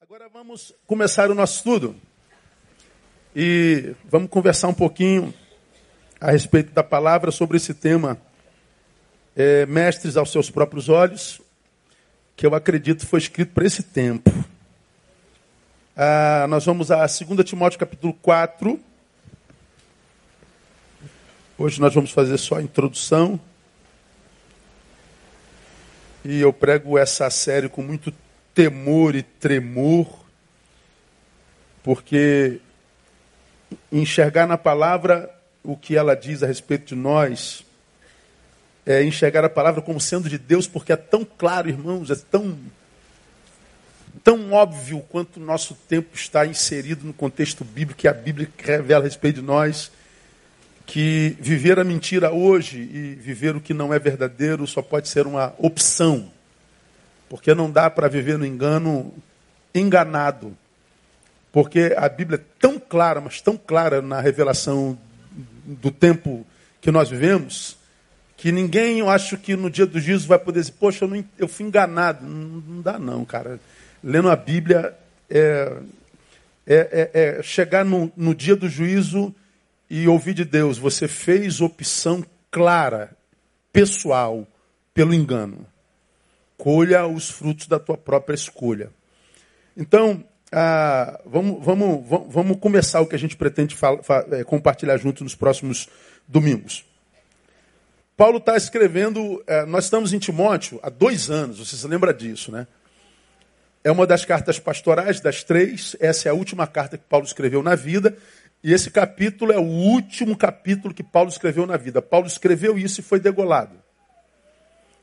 Agora vamos começar o nosso estudo e vamos conversar um pouquinho a respeito da palavra sobre esse tema, é, mestres aos seus próprios olhos, que eu acredito foi escrito para esse tempo. Ah, nós vamos a 2 Timóteo capítulo 4. Hoje nós vamos fazer só a introdução. E eu prego essa série com muito temor e tremor, porque enxergar na palavra o que ela diz a respeito de nós é enxergar a palavra como sendo de Deus, porque é tão claro, irmãos, é tão tão óbvio quanto o nosso tempo está inserido no contexto bíblico que a Bíblia revela a respeito de nós, que viver a mentira hoje e viver o que não é verdadeiro só pode ser uma opção. Porque não dá para viver no engano enganado. Porque a Bíblia é tão clara, mas tão clara na revelação do tempo que nós vivemos, que ninguém, eu acho que no dia do juízo vai poder dizer, poxa, eu, não, eu fui enganado. Não, não, dá não, cara. Lendo a Bíblia é, é, é, é chegar no, no dia do juízo e ouvir de Deus, você fez opção clara, pessoal, pelo engano colha os frutos da tua própria escolha. Então, ah, vamos, vamos, vamos começar o que a gente pretende é, compartilhar junto nos próximos domingos. Paulo está escrevendo, é, nós estamos em Timóteo há dois anos, você se lembra disso, né? É uma das cartas pastorais, das três, essa é a última carta que Paulo escreveu na vida, e esse capítulo é o último capítulo que Paulo escreveu na vida. Paulo escreveu isso e foi degolado.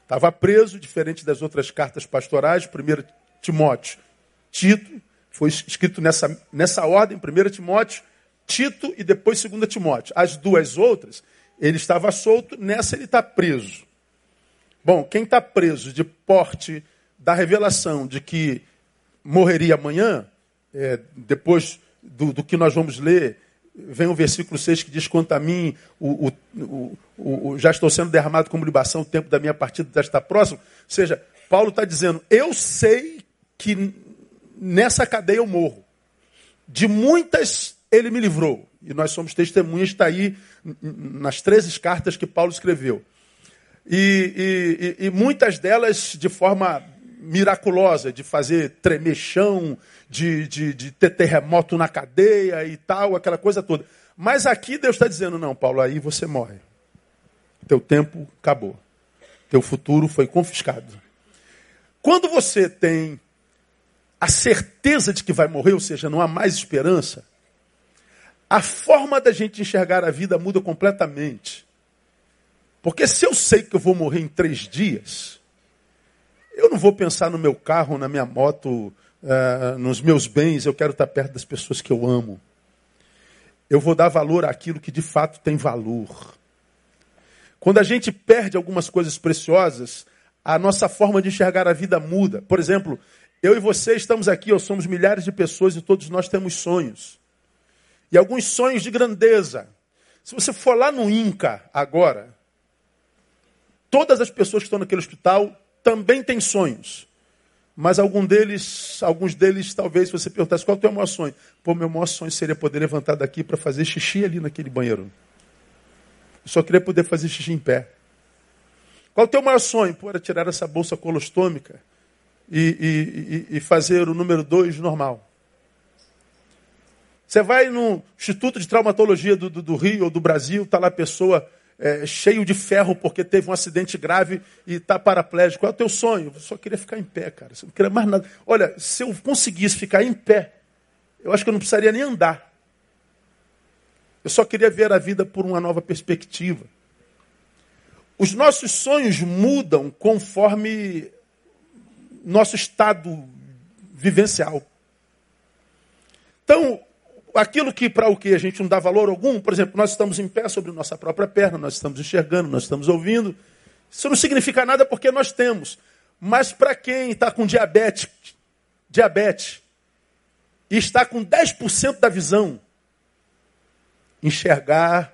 Estava preso, diferente das outras cartas pastorais, 1 Timóteo, Tito, foi escrito nessa, nessa ordem, 1 Timóteo, Tito e depois 2 Timóteo. As duas outras, ele estava solto, nessa ele está preso. Bom, quem está preso de porte da revelação de que morreria amanhã, é, depois do, do que nós vamos ler vem o versículo 6 que diz: Quanto a mim, o, o, o, já estou sendo derramado como libação, o tempo da minha partida já está próximo. Ou seja, Paulo está dizendo: Eu sei que nessa cadeia eu morro. De muitas ele me livrou. E nós somos testemunhas, está aí nas 13 cartas que Paulo escreveu. E, e, e, muitas delas de forma miraculosa, de fazer tremer chão, de, de, de ter terremoto na cadeia e tal, aquela coisa toda. Mas aqui Deus está dizendo: não, Paulo, aí você morre. Teu tempo acabou. Teu futuro foi confiscado. Quando você tem a certeza de que vai morrer, ou seja, não há mais esperança, a forma da gente enxergar a vida muda completamente. Porque se eu sei que eu vou morrer em três dias, eu não vou pensar no meu carro, na minha moto, uh, nos meus bens, eu quero estar perto das pessoas que eu amo. Eu vou dar valor àquilo que de fato tem valor. Quando a gente perde algumas coisas preciosas, a nossa forma de enxergar a vida muda. Por exemplo, eu e você estamos aqui, ou somos milhares de pessoas e todos nós temos sonhos. E alguns sonhos de grandeza. Se você for lá no INCA agora, todas as pessoas que estão naquele hospital também têm sonhos. Mas algum deles, alguns deles, talvez, você perguntasse qual é o teu maior sonho. Pô, meu maior sonho seria poder levantar daqui para fazer xixi ali naquele banheiro. Eu só queria poder fazer xixi em pé. Qual é o teu maior sonho? Pô, era tirar essa bolsa colostômica e, e, e fazer o número 2 normal. Você vai no Instituto de Traumatologia do, do, do Rio ou do Brasil, está lá a pessoa é, cheio de ferro porque teve um acidente grave e está paraplégico. Qual é o teu sonho? Eu só queria ficar em pé, cara. Eu não queria mais nada. Olha, se eu conseguisse ficar em pé, eu acho que eu não precisaria nem andar. Eu só queria ver a vida por uma nova perspectiva. Os nossos sonhos mudam conforme nosso estado vivencial. Então, aquilo que para o que a gente não dá valor algum, por exemplo, nós estamos em pé sobre nossa própria perna, nós estamos enxergando, nós estamos ouvindo. Isso não significa nada porque nós temos. Mas para quem está com diabetes, diabetes e está com 10% da visão, enxergar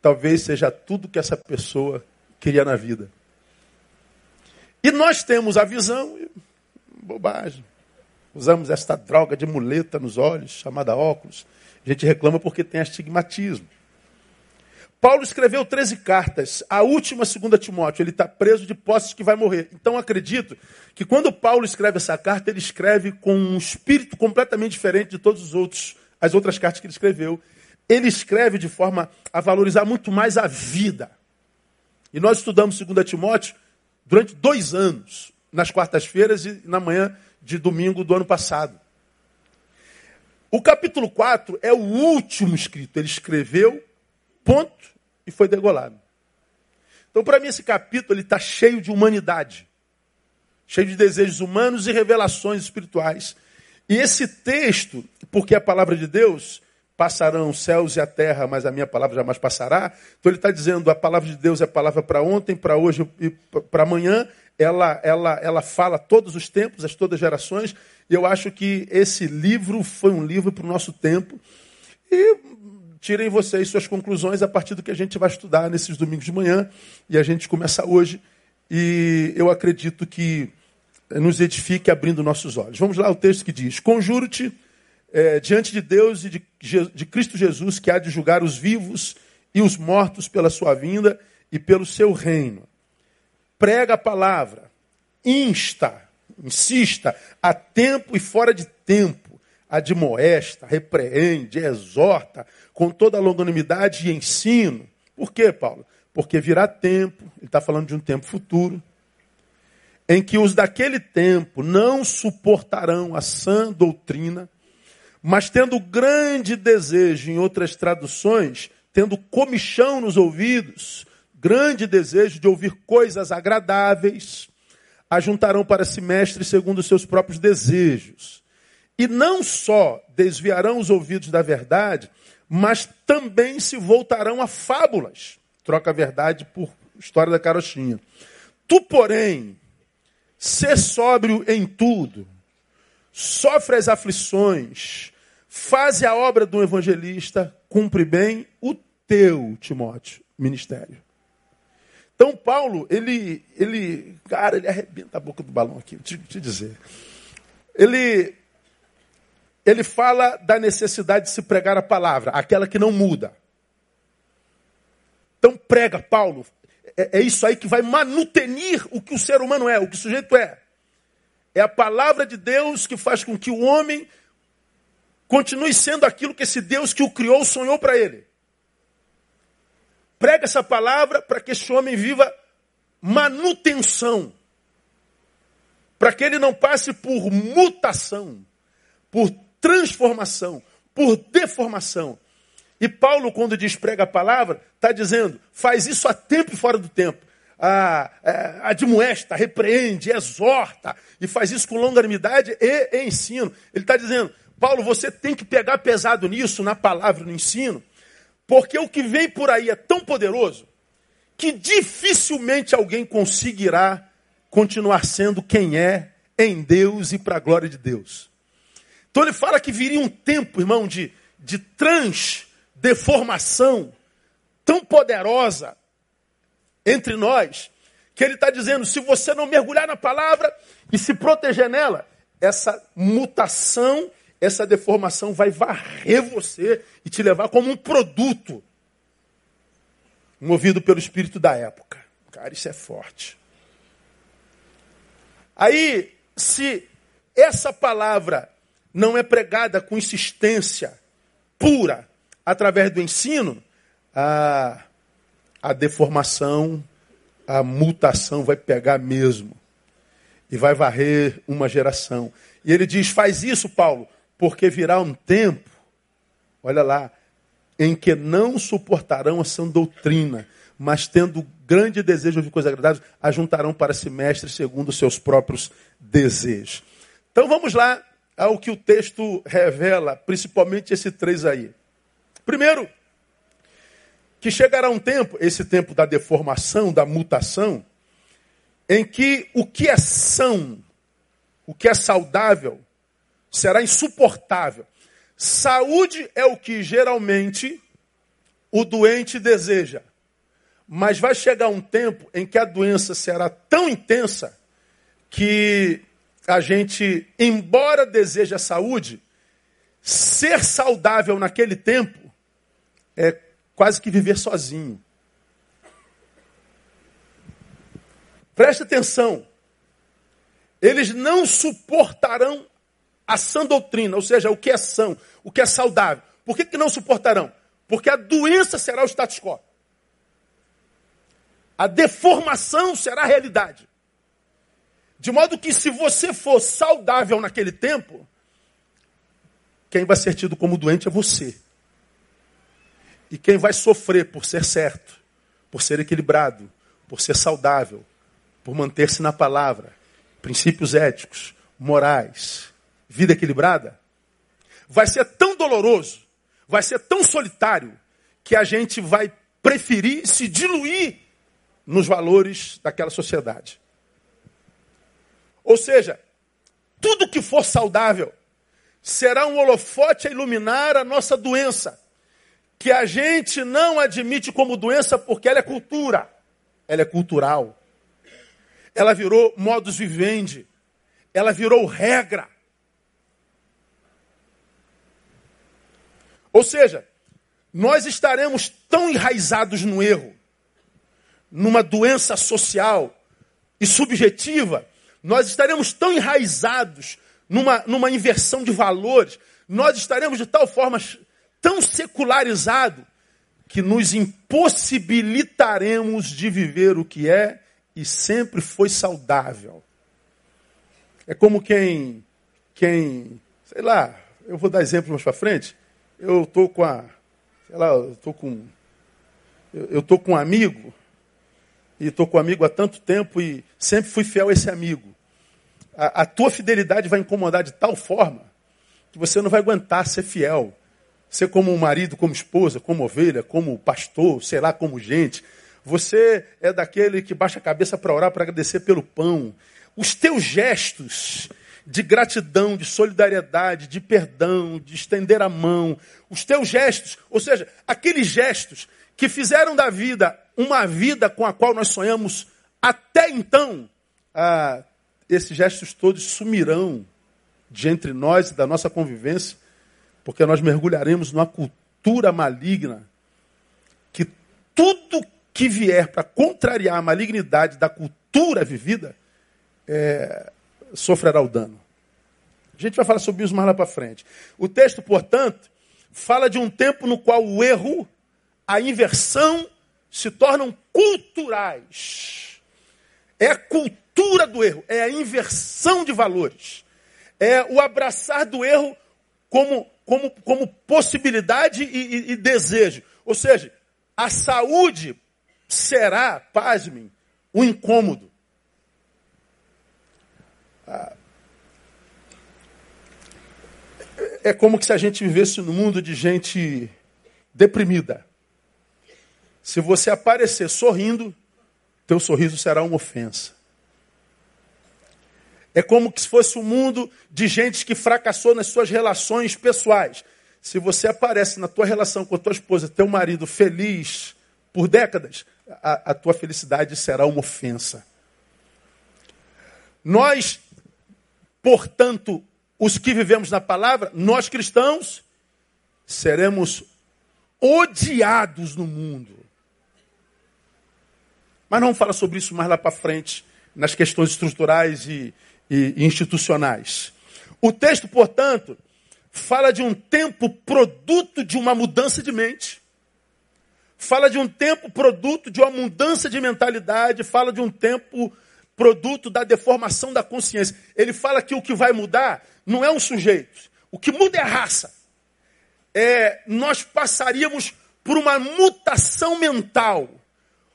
talvez seja tudo que essa pessoa queria na vida. E nós temos a visão, bobagem. Usamos esta droga de muleta nos olhos, chamada óculos. A gente reclama porque tem astigmatismo. Paulo escreveu 13 cartas. A última, segunda Timóteo, ele está preso de posses que vai morrer. Então acredito que quando Paulo escreve essa carta, ele escreve com um espírito completamente diferente de todos os outros, as outras cartas que ele escreveu. Ele escreve de forma a valorizar muito mais a vida. E nós estudamos 2 Timóteo durante dois anos, nas quartas-feiras e na manhã de domingo do ano passado. O capítulo 4 é o último escrito. Ele escreveu, ponto, e foi degolado. Então, para mim, esse capítulo está cheio de humanidade, cheio de desejos humanos e revelações espirituais. E esse texto, porque é a palavra de Deus, passarão os céus e a terra, mas a minha palavra jamais passará. Então ele está dizendo, a palavra de Deus é palavra para ontem, para hoje e para amanhã. Ela, ela, ela fala todos os tempos, as todas as gerações. E eu acho que esse livro foi um livro para o nosso tempo. E tirem vocês suas conclusões a partir do que a gente vai estudar nesses domingos de manhã. E a gente começa hoje. E eu acredito que nos edifique abrindo nossos olhos. Vamos lá, o texto que diz: Conjuro-te é, diante de Deus e de, de Cristo Jesus, que há de julgar os vivos e os mortos pela sua vinda e pelo seu reino. Prega a palavra, insta, insista, a tempo e fora de tempo, admoesta, repreende, exorta, com toda a longanimidade e ensino. Por quê, Paulo? Porque virá tempo, ele está falando de um tempo futuro, em que os daquele tempo não suportarão a sã doutrina, mas tendo grande desejo, em outras traduções, tendo comichão nos ouvidos, grande desejo de ouvir coisas agradáveis, ajuntarão para si mestres segundo os seus próprios desejos. E não só desviarão os ouvidos da verdade, mas também se voltarão a fábulas. Troca a verdade por história da carochinha. Tu, porém, ser sóbrio em tudo, sofre as aflições, faze a obra do evangelista, cumpre bem o teu, Timóteo, ministério. Então, Paulo, ele, ele, cara, ele arrebenta a boca do balão aqui, te, te dizer. Ele ele fala da necessidade de se pregar a palavra, aquela que não muda. Então prega, Paulo. É, é, isso aí que vai manutenir o que o ser humano é, o que o sujeito é. É a palavra de Deus que faz com que o homem continue sendo aquilo que esse Deus que o criou sonhou para ele. Prega essa palavra para que esse homem viva manutenção. Para que ele não passe por mutação, por transformação, por deformação. E Paulo, quando diz prega a palavra, está dizendo, faz isso a tempo e fora do tempo. A, a, admoesta, repreende, exorta, e faz isso com longanimidade e, e ensino. Ele está dizendo, Paulo, você tem que pegar pesado nisso, na palavra, no ensino, porque o que vem por aí é tão poderoso que dificilmente alguém conseguirá continuar sendo quem é em Deus e para a glória de Deus. Então ele fala que viria um tempo, irmão, de, de transdeformação tão poderosa entre nós, que ele está dizendo: se você não mergulhar na palavra e se proteger nela, essa mutação, essa deformação vai varrer você e te levar como um produto movido pelo espírito da época. Cara, isso é forte. Aí, se essa palavra não é pregada com insistência pura através do ensino, a, a deformação, a mutação vai pegar mesmo. E vai varrer uma geração. E ele diz: faz isso, Paulo, porque virá um tempo, olha lá, em que não suportarão a sã doutrina, mas tendo grande desejo de coisas agradáveis, ajuntarão para si mestres segundo os seus próprios desejos. Então vamos lá ao que o texto revela, principalmente esse três aí. Primeiro, que chegará um tempo, esse tempo da deformação, da mutação, em que o que é são, o que é saudável, será insuportável. Saúde é o que geralmente o doente deseja. Mas vai chegar um tempo em que a doença será tão intensa que a gente, embora deseje a saúde, ser saudável naquele tempo é quase que viver sozinho. Preste atenção. Eles não suportarão a sã doutrina, ou seja, o que é são, o que é saudável. Por que, que não suportarão? Porque a doença será o status quo. A deformação será a realidade. De modo que se você for saudável naquele tempo, quem vai ser tido como doente é você. E quem vai sofrer por ser certo, por ser equilibrado, por ser saudável, por manter-se na palavra, princípios éticos, morais, vida equilibrada, vai ser tão doloroso, vai ser tão solitário, que a gente vai preferir se diluir nos valores daquela sociedade. Ou seja, tudo que for saudável será um holofote a iluminar a nossa doença, que a gente não admite como doença porque ela é cultura, ela é cultural. Ela virou modus vivendi, ela virou regra. Ou seja, nós estaremos tão enraizados no erro, numa doença social e subjetiva, nós estaremos tão enraizados numa, numa inversão de valores, nós estaremos de tal forma tão secularizados que nos impossibilitaremos de viver o que é e sempre foi saudável. É como quem, quem, sei lá, eu vou dar exemplo mais para frente. Eu tô com a, sei lá, eu tô com, eu, tô com um amigo e estou com um amigo há tanto tempo e sempre fui fiel a esse amigo a, a tua fidelidade vai incomodar de tal forma que você não vai aguentar ser fiel. Ser como um marido, como esposa, como ovelha, como pastor, sei lá, como gente. Você é daquele que baixa a cabeça para orar, para agradecer pelo pão. Os teus gestos de gratidão, de solidariedade, de perdão, de estender a mão, os teus gestos, ou seja, aqueles gestos que fizeram da vida uma vida com a qual nós sonhamos até então, ah, esses gestos todos sumirão de entre nós e da nossa convivência, porque nós mergulharemos numa cultura maligna que tudo que vier para contrariar a malignidade da cultura vivida é, sofrerá o dano. A gente vai falar sobre isso mais lá para frente. O texto, portanto, fala de um tempo no qual o erro, a inversão se tornam culturais. É a cultura do erro, é a inversão de valores. É o abraçar do erro como, como, como possibilidade e, e, e desejo. Ou seja, a saúde será, pasmem, um incômodo. Ah, é como se a gente vivesse no mundo de gente deprimida. Se você aparecer sorrindo, teu sorriso será uma ofensa. É como se fosse um mundo de gente que fracassou nas suas relações pessoais. Se você aparece na tua relação com a tua esposa, teu marido feliz por décadas, a, a tua felicidade será uma ofensa. Nós, portanto, os que vivemos na palavra, nós cristãos, seremos odiados no mundo. Mas não falar sobre isso mais lá para frente, nas questões estruturais e, e institucionais. O texto, portanto, fala de um tempo produto de uma mudança de mente, fala de um tempo produto de uma mudança de mentalidade, fala de um tempo produto da deformação da consciência. Ele fala que o que vai mudar não é um sujeito, o que muda é a raça. É, nós passaríamos por uma mutação mental.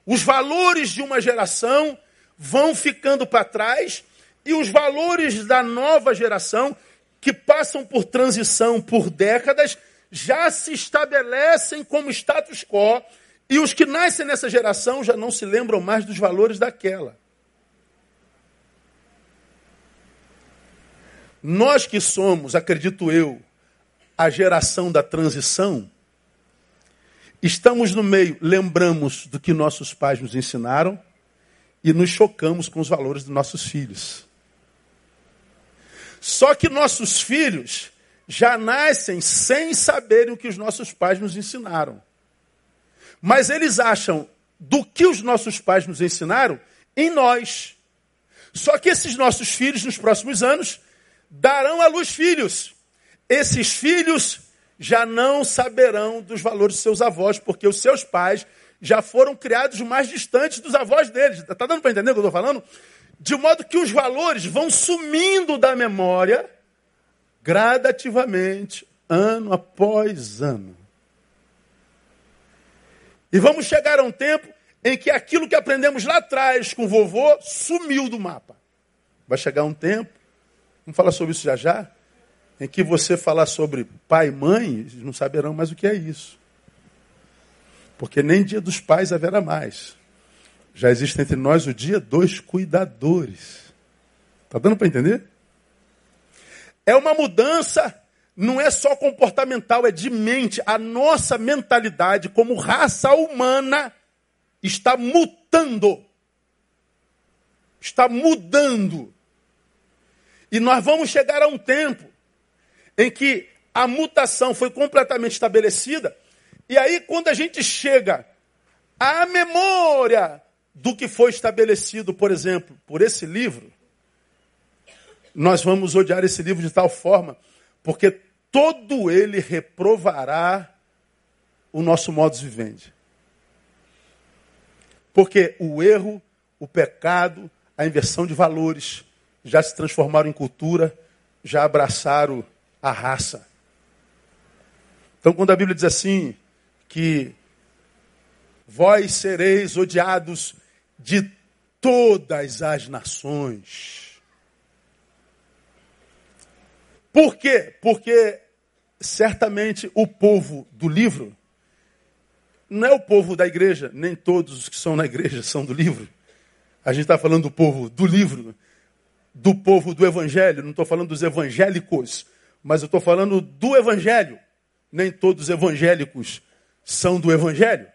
Os valores de uma geração vão ficando para trás e os valores da nova geração, que passam por transição por décadas, já se estabelecem como status quo, e os que nascem nessa geração já não se lembram mais dos valores daquela. Nós que somos, acredito eu, a geração da transição, estamos no meio, lembramos do que nossos pais nos ensinaram e nos chocamos com os valores dos nossos filhos. Só que nossos filhos já nascem sem saberem o que os nossos pais nos ensinaram. Mas eles acham do que os nossos pais nos ensinaram em nós. Só que esses nossos filhos, nos próximos anos, darão à luz filhos. Esses filhos já não saberão dos valores de seus avós, porque os seus pais já foram criados mais distantes dos avós deles. Está dando para entender o que eu estou falando? De modo que os valores vão sumindo da memória gradativamente, ano após ano. E vamos chegar a um tempo em que aquilo que aprendemos lá atrás com o vovô sumiu do mapa. Vai chegar um tempo, vamos falar sobre isso já já, em que você falar sobre pai e mãe, não saberão mais o que é isso. Porque nem dia dos pais haverá mais. Já existe entre nós o dia dos cuidadores. Está dando para entender? É uma mudança, não é só comportamental, é de mente. A nossa mentalidade como raça humana está mutando. Está mudando. E nós vamos chegar a um tempo em que a mutação foi completamente estabelecida, e aí quando a gente chega à memória do que foi estabelecido, por exemplo, por esse livro, nós vamos odiar esse livro de tal forma, porque todo ele reprovará o nosso modus vivendi. Porque o erro, o pecado, a inversão de valores já se transformaram em cultura, já abraçaram a raça. Então, quando a Bíblia diz assim, que vós sereis odiados de todas as nações. Por quê? Porque certamente o povo do livro não é o povo da igreja, nem todos os que são na igreja são do livro. A gente está falando do povo do livro, do povo do evangelho, não estou falando dos evangélicos, mas eu estou falando do Evangelho. Nem todos os evangélicos são do Evangelho.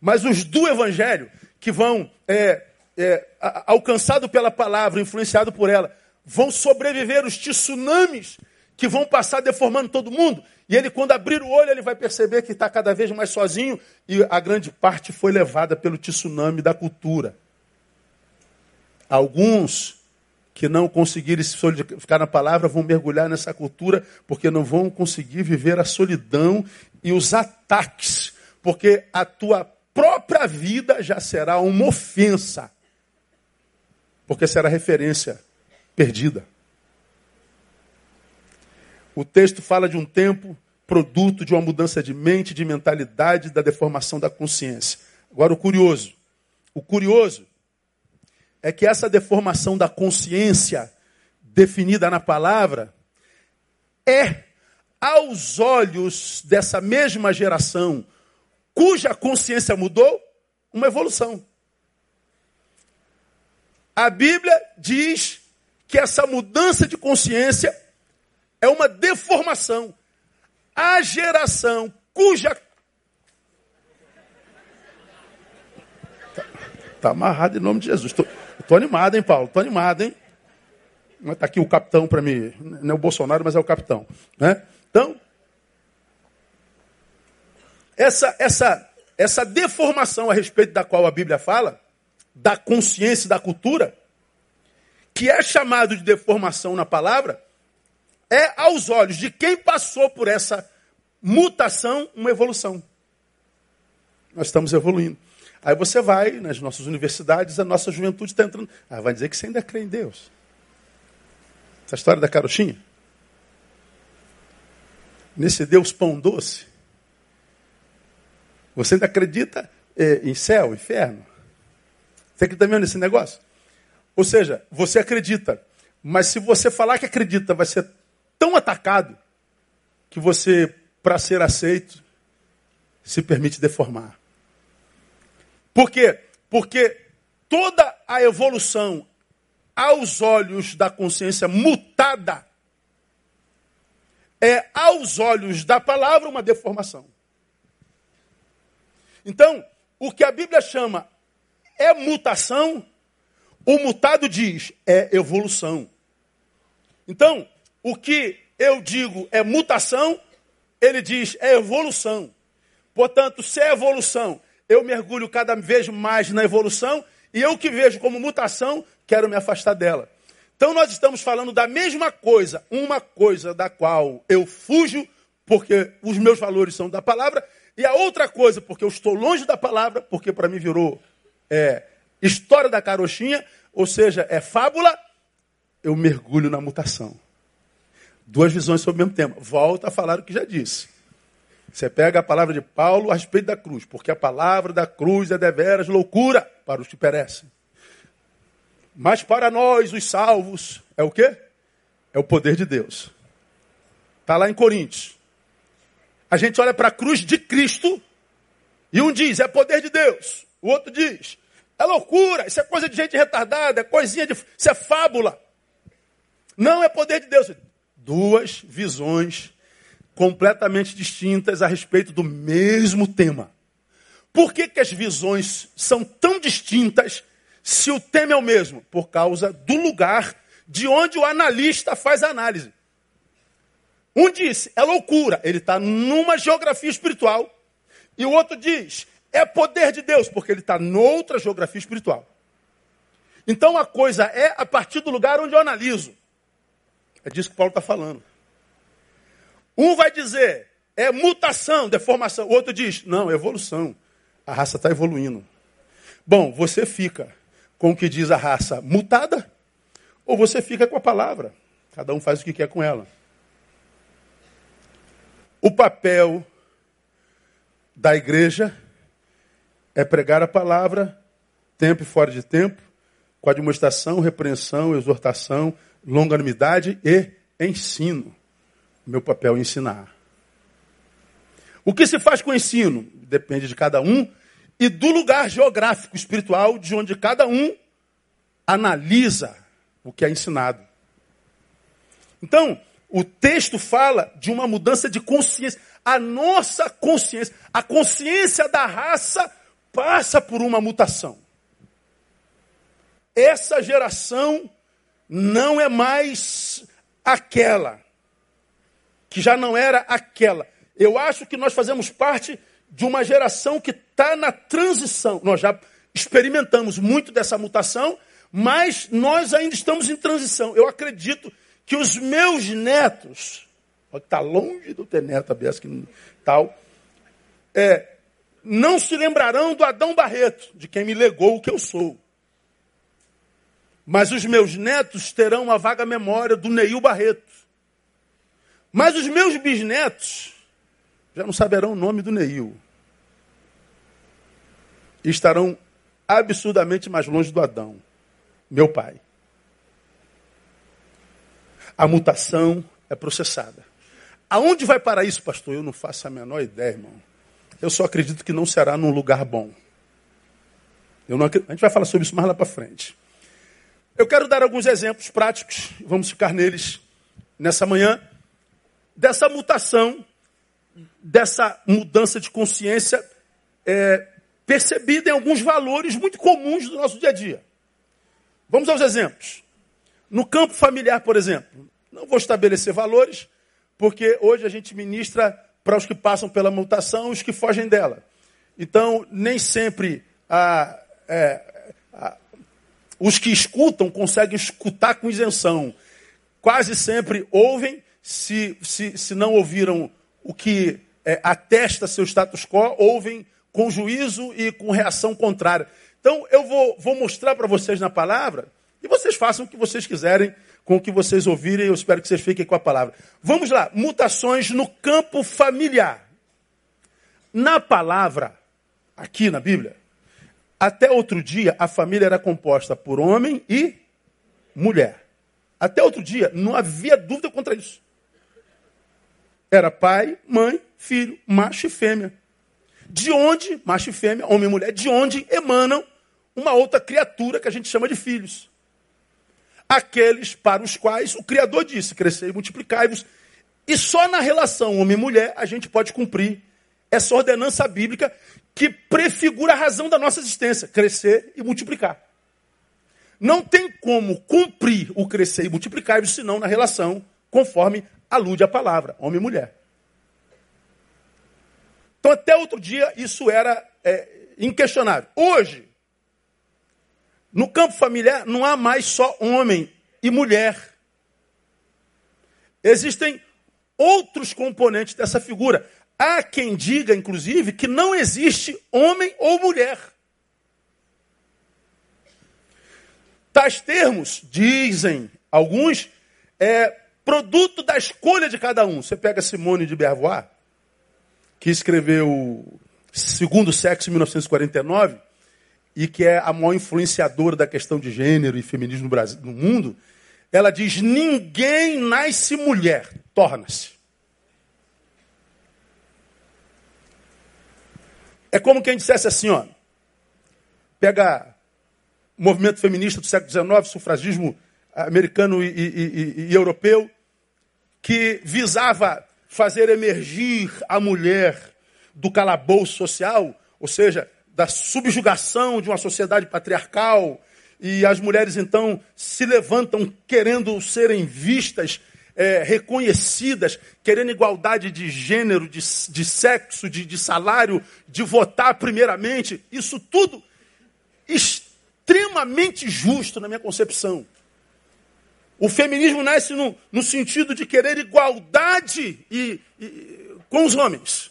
Mas os do Evangelho, que vão, é, é, alcançado pela palavra, influenciado por ela, vão sobreviver os tsunamis que vão passar deformando todo mundo. E ele, quando abrir o olho, ele vai perceber que está cada vez mais sozinho e a grande parte foi levada pelo tsunami da cultura. Alguns que não conseguirem se solidificar na palavra vão mergulhar nessa cultura porque não vão conseguir viver a solidão e os ataques, porque a tua própria vida já será uma ofensa, porque será referência perdida. O texto fala de um tempo produto de uma mudança de mente, de mentalidade, da deformação da consciência. Agora o curioso, o curioso é que essa deformação da consciência, definida na palavra, é, aos olhos dessa mesma geração, cuja consciência mudou, uma evolução. A Bíblia diz que essa mudança de consciência é uma deformação. A geração cuja Está amarrado em nome de Jesus. Estou animado, hein, Paulo? Estou animado, hein? Está aqui o capitão para mim. Não é o Bolsonaro, mas é o capitão. Né? Então, essa, essa, essa deformação a respeito da qual a Bíblia fala, da consciência e da cultura, que é chamado de deformação na palavra, é aos olhos de quem passou por essa mutação uma evolução. Nós estamos evoluindo. Aí você vai nas nossas universidades, a nossa juventude está entrando. Ah, vai dizer que você ainda crê em Deus. Essa história da carochinha. Nesse Deus pão doce. Você ainda acredita é, em céu, inferno? Você acredita mesmo nesse negócio? Ou seja, você acredita, mas se você falar que acredita, vai ser tão atacado que você, para ser aceito, se permite deformar. Por quê? Porque toda a evolução aos olhos da consciência mutada é, aos olhos da palavra, uma deformação. Então, o que a Bíblia chama é mutação, o mutado diz é evolução. Então, o que eu digo é mutação, ele diz é evolução. Portanto, se é evolução, eu mergulho cada vez mais na evolução e eu que vejo como mutação, quero me afastar dela. Então nós estamos falando da mesma coisa, uma coisa da qual eu fujo porque os meus valores são da palavra, e a outra coisa porque eu estou longe da palavra, porque para mim virou é, história da carochinha, ou seja, é fábula, eu mergulho na mutação. Duas visões sobre o mesmo tema. Volta a falar o que já disse. Você pega a palavra de Paulo a respeito da cruz, porque a palavra da cruz é deveras loucura para os que perecem. Mas para nós, os salvos, é o quê? É o poder de Deus. Está lá em Coríntios. A gente olha para a cruz de Cristo e um diz, é poder de Deus. O outro diz, é loucura, isso é coisa de gente retardada, é coisinha de. Isso é fábula. Não é poder de Deus. Duas visões completamente distintas a respeito do mesmo tema. Por que, que as visões são tão distintas se o tema é o mesmo? Por causa do lugar de onde o analista faz a análise. Um disse, é loucura, ele está numa geografia espiritual. E o outro diz, é poder de Deus, porque ele está noutra geografia espiritual. Então a coisa é a partir do lugar onde eu analiso. É disso que Paulo está falando. Um vai dizer, é mutação, deformação. O outro diz, não, é evolução. A raça está evoluindo. Bom, você fica com o que diz a raça mutada, ou você fica com a palavra. Cada um faz o que quer com ela. O papel da igreja é pregar a palavra, tempo e fora de tempo, com admoestação, repreensão, exortação, longanimidade e ensino. Meu papel é ensinar. O que se faz com o ensino? Depende de cada um e do lugar geográfico, espiritual, de onde cada um analisa o que é ensinado. Então, o texto fala de uma mudança de consciência. A nossa consciência, a consciência da raça passa por uma mutação. Essa geração não é mais aquela que já não era aquela. Eu acho que nós fazemos parte de uma geração que está na transição. Nós já experimentamos muito dessa mutação, mas nós ainda estamos em transição. Eu acredito que os meus netos, está longe do ter neto, a que tal, é, não se lembrarão do Adão Barreto, de quem me legou o que eu sou. Mas os meus netos terão uma vaga memória do Neil Barreto. Mas os meus bisnetos já não saberão o nome do Neil. E estarão absurdamente mais longe do Adão, meu pai. A mutação é processada. Aonde vai parar isso, pastor? Eu não faço a menor ideia, irmão. Eu só acredito que não será num lugar bom. Não. A gente vai falar sobre isso mais lá para frente. Eu quero dar alguns exemplos práticos, vamos ficar neles nessa manhã dessa mutação, dessa mudança de consciência é, percebida em alguns valores muito comuns do nosso dia a dia. Vamos aos exemplos. No campo familiar, por exemplo, não vou estabelecer valores, porque hoje a gente ministra para os que passam pela mutação e os que fogem dela. Então, nem sempre a, é, a, os que escutam conseguem escutar com isenção. Quase sempre ouvem se, se, se não ouviram o que é, atesta seu status quo, ouvem com juízo e com reação contrária. Então, eu vou, vou mostrar para vocês na palavra e vocês façam o que vocês quiserem com o que vocês ouvirem. Eu espero que vocês fiquem com a palavra. Vamos lá, mutações no campo familiar. Na palavra, aqui na Bíblia, até outro dia a família era composta por homem e mulher. Até outro dia não havia dúvida contra isso. Era pai, mãe, filho, macho e fêmea. De onde, macho e fêmea, homem e mulher, de onde emanam uma outra criatura que a gente chama de filhos. Aqueles para os quais o Criador disse: crescer e multiplicai-vos. E só na relação homem e mulher a gente pode cumprir essa ordenança bíblica que prefigura a razão da nossa existência: crescer e multiplicar. Não tem como cumprir o crescer e multiplicar-vos senão na relação conforme alude a palavra, homem e mulher. Então, até outro dia, isso era é, inquestionável. Hoje, no campo familiar, não há mais só homem e mulher. Existem outros componentes dessa figura. Há quem diga, inclusive, que não existe homem ou mulher. Tais termos, dizem alguns, é produto da escolha de cada um. Você pega Simone de Beauvoir, que escreveu Segundo Sexo em 1949, e que é a maior influenciadora da questão de gênero e feminismo no, Brasil, no mundo, ela diz: ninguém nasce mulher, torna-se. É como quem dissesse assim, ó. Pega o movimento feminista do século XIX, sufragismo americano e, e, e, e europeu, que visava fazer emergir a mulher do calabouço social, ou seja, da subjugação de uma sociedade patriarcal, e as mulheres então se levantam querendo serem vistas, é, reconhecidas, querendo igualdade de gênero, de, de sexo, de, de salário, de votar primeiramente. Isso tudo extremamente justo na minha concepção. O feminismo nasce no, no sentido de querer igualdade e, e, com os homens.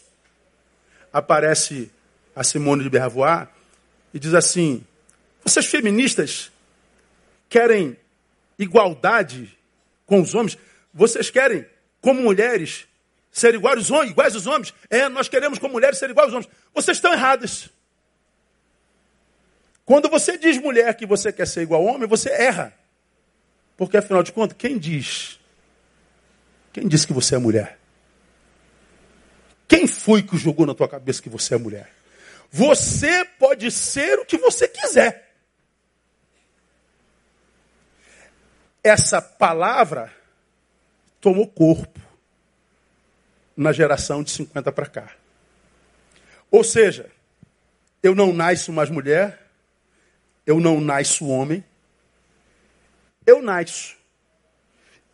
Aparece a Simone de Beauvoir e diz assim: vocês feministas querem igualdade com os homens? Vocês querem, como mulheres, ser iguais aos, iguais aos homens? É, nós queremos, como mulheres, ser iguais aos homens. Vocês estão erradas. Quando você diz mulher que você quer ser igual ao homem, você erra. Porque afinal de contas, quem diz? Quem disse que você é mulher? Quem foi que jogou na tua cabeça que você é mulher? Você pode ser o que você quiser. Essa palavra tomou corpo na geração de 50 para cá. Ou seja, eu não nasço mais mulher, eu não nasço homem, eu nasço.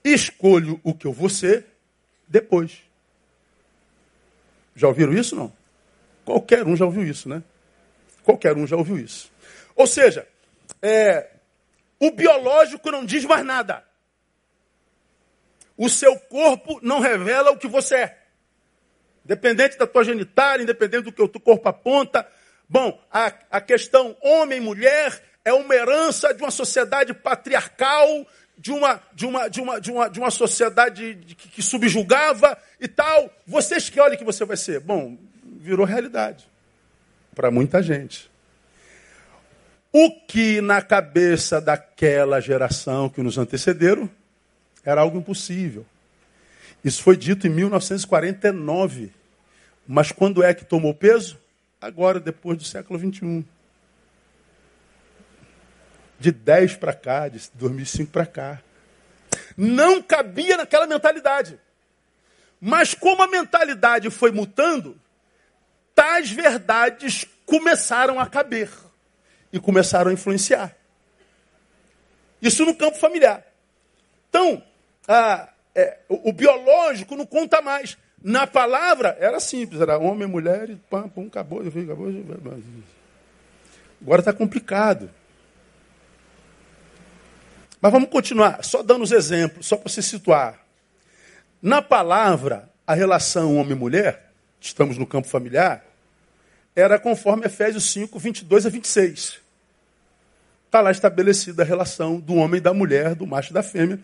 Escolho o que eu vou ser depois. Já ouviram isso não? Qualquer um já ouviu isso, né? Qualquer um já ouviu isso. Ou seja, é, o biológico não diz mais nada. O seu corpo não revela o que você é. Independente da tua genitália, independente do que o teu corpo aponta. Bom, a, a questão homem-mulher é uma herança de uma sociedade patriarcal, de uma, de uma, de uma, de uma, de uma sociedade que, que subjugava e tal. Você escolhe que você vai ser. Bom, virou realidade para muita gente. O que na cabeça daquela geração que nos antecederam era algo impossível. Isso foi dito em 1949. Mas quando é que tomou peso? Agora, depois do século 21 de 10 para cá, de 2005 para cá. Não cabia naquela mentalidade. Mas como a mentalidade foi mutando, tais verdades começaram a caber e começaram a influenciar. Isso no campo familiar. Então, a, é, o, biológico não conta mais. Na palavra era simples, era homem, mulher, e pam, pum, acabou, acabou. Agora está complicado. Mas vamos continuar, só dando os exemplos, só para se situar. Na palavra, a relação homem-mulher, estamos no campo familiar, era conforme Efésios 5, 22 a 26. Está lá estabelecida a relação do homem e da mulher, do macho e da fêmea.